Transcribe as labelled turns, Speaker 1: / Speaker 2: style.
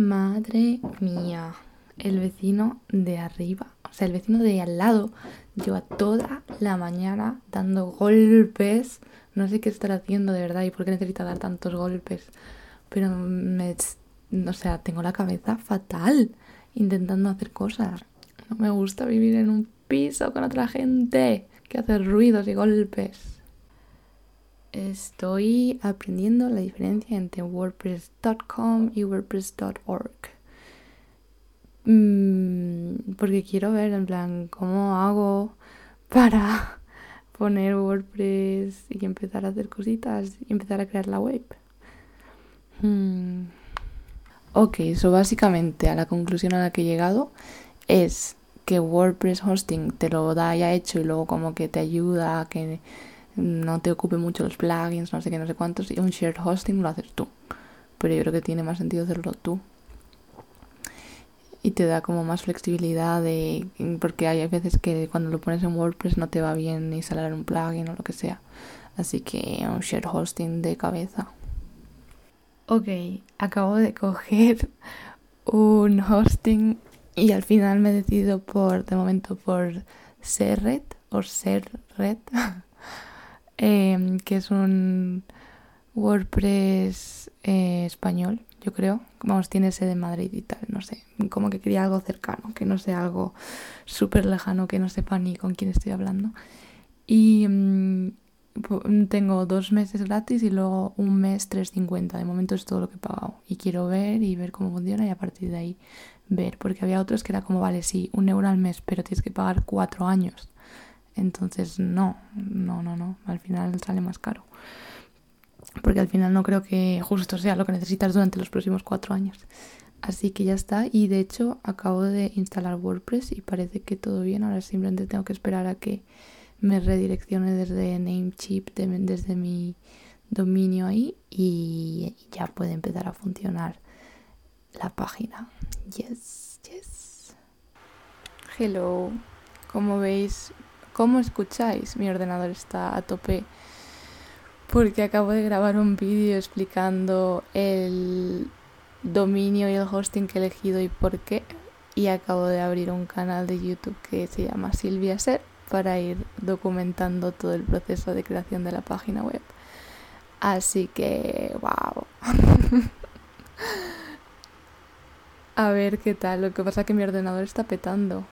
Speaker 1: Madre mía, el vecino de arriba, o sea, el vecino de al lado, lleva toda la mañana dando golpes. No sé qué estar haciendo de verdad y por qué necesita dar tantos golpes. Pero me, o sea, tengo la cabeza fatal intentando hacer cosas. No me gusta vivir en un piso con otra gente que hace ruidos y golpes. Estoy aprendiendo la diferencia entre WordPress.com y WordPress.org. Mm, porque quiero ver en plan cómo hago para poner WordPress y empezar a hacer cositas y empezar a crear la web. Mm. Ok, eso básicamente a la conclusión a la que he llegado es que WordPress hosting te lo da ya hecho y luego como que te ayuda a que no te ocupe mucho los plugins, no sé qué, no sé cuántos, y un shared hosting lo haces tú. Pero yo creo que tiene más sentido hacerlo tú. Y te da como más flexibilidad de... Porque hay veces que cuando lo pones en WordPress no te va bien instalar un plugin o lo que sea. Así que un shared hosting de cabeza. Ok, acabo de coger un hosting y al final me he decidido por, de momento, por Serret o Serret. Em, que es un WordPress eh, español, yo creo. Vamos, tiene sede en Madrid y tal, no sé. Como que quería algo cercano, que no sea algo súper lejano, que no sepa ni con quién estoy hablando. Y mm, tengo dos meses gratis y luego un mes 3.50. De momento es todo lo que he pagado. Y quiero ver y ver cómo funciona y a partir de ahí ver. Porque había otros que era como, vale, sí, un euro al mes, pero tienes que pagar cuatro años. Entonces, no, no, no, no, al final sale más caro. Porque al final no creo que justo sea lo que necesitas durante los próximos cuatro años. Así que ya está. Y de hecho acabo de instalar WordPress y parece que todo bien. Ahora simplemente tengo que esperar a que me redireccione desde Namecheap, desde mi dominio ahí y ya puede empezar a funcionar la página. Yes, yes. Hello. Como veis, ¿Cómo escucháis? Mi ordenador está a tope porque acabo de grabar un vídeo explicando el dominio y el hosting que he elegido y por qué. Y acabo de abrir un canal de YouTube que se llama Silvia Ser para ir documentando todo el proceso de creación de la página web. Así que, wow. A ver qué tal. Lo que pasa es que mi ordenador está petando.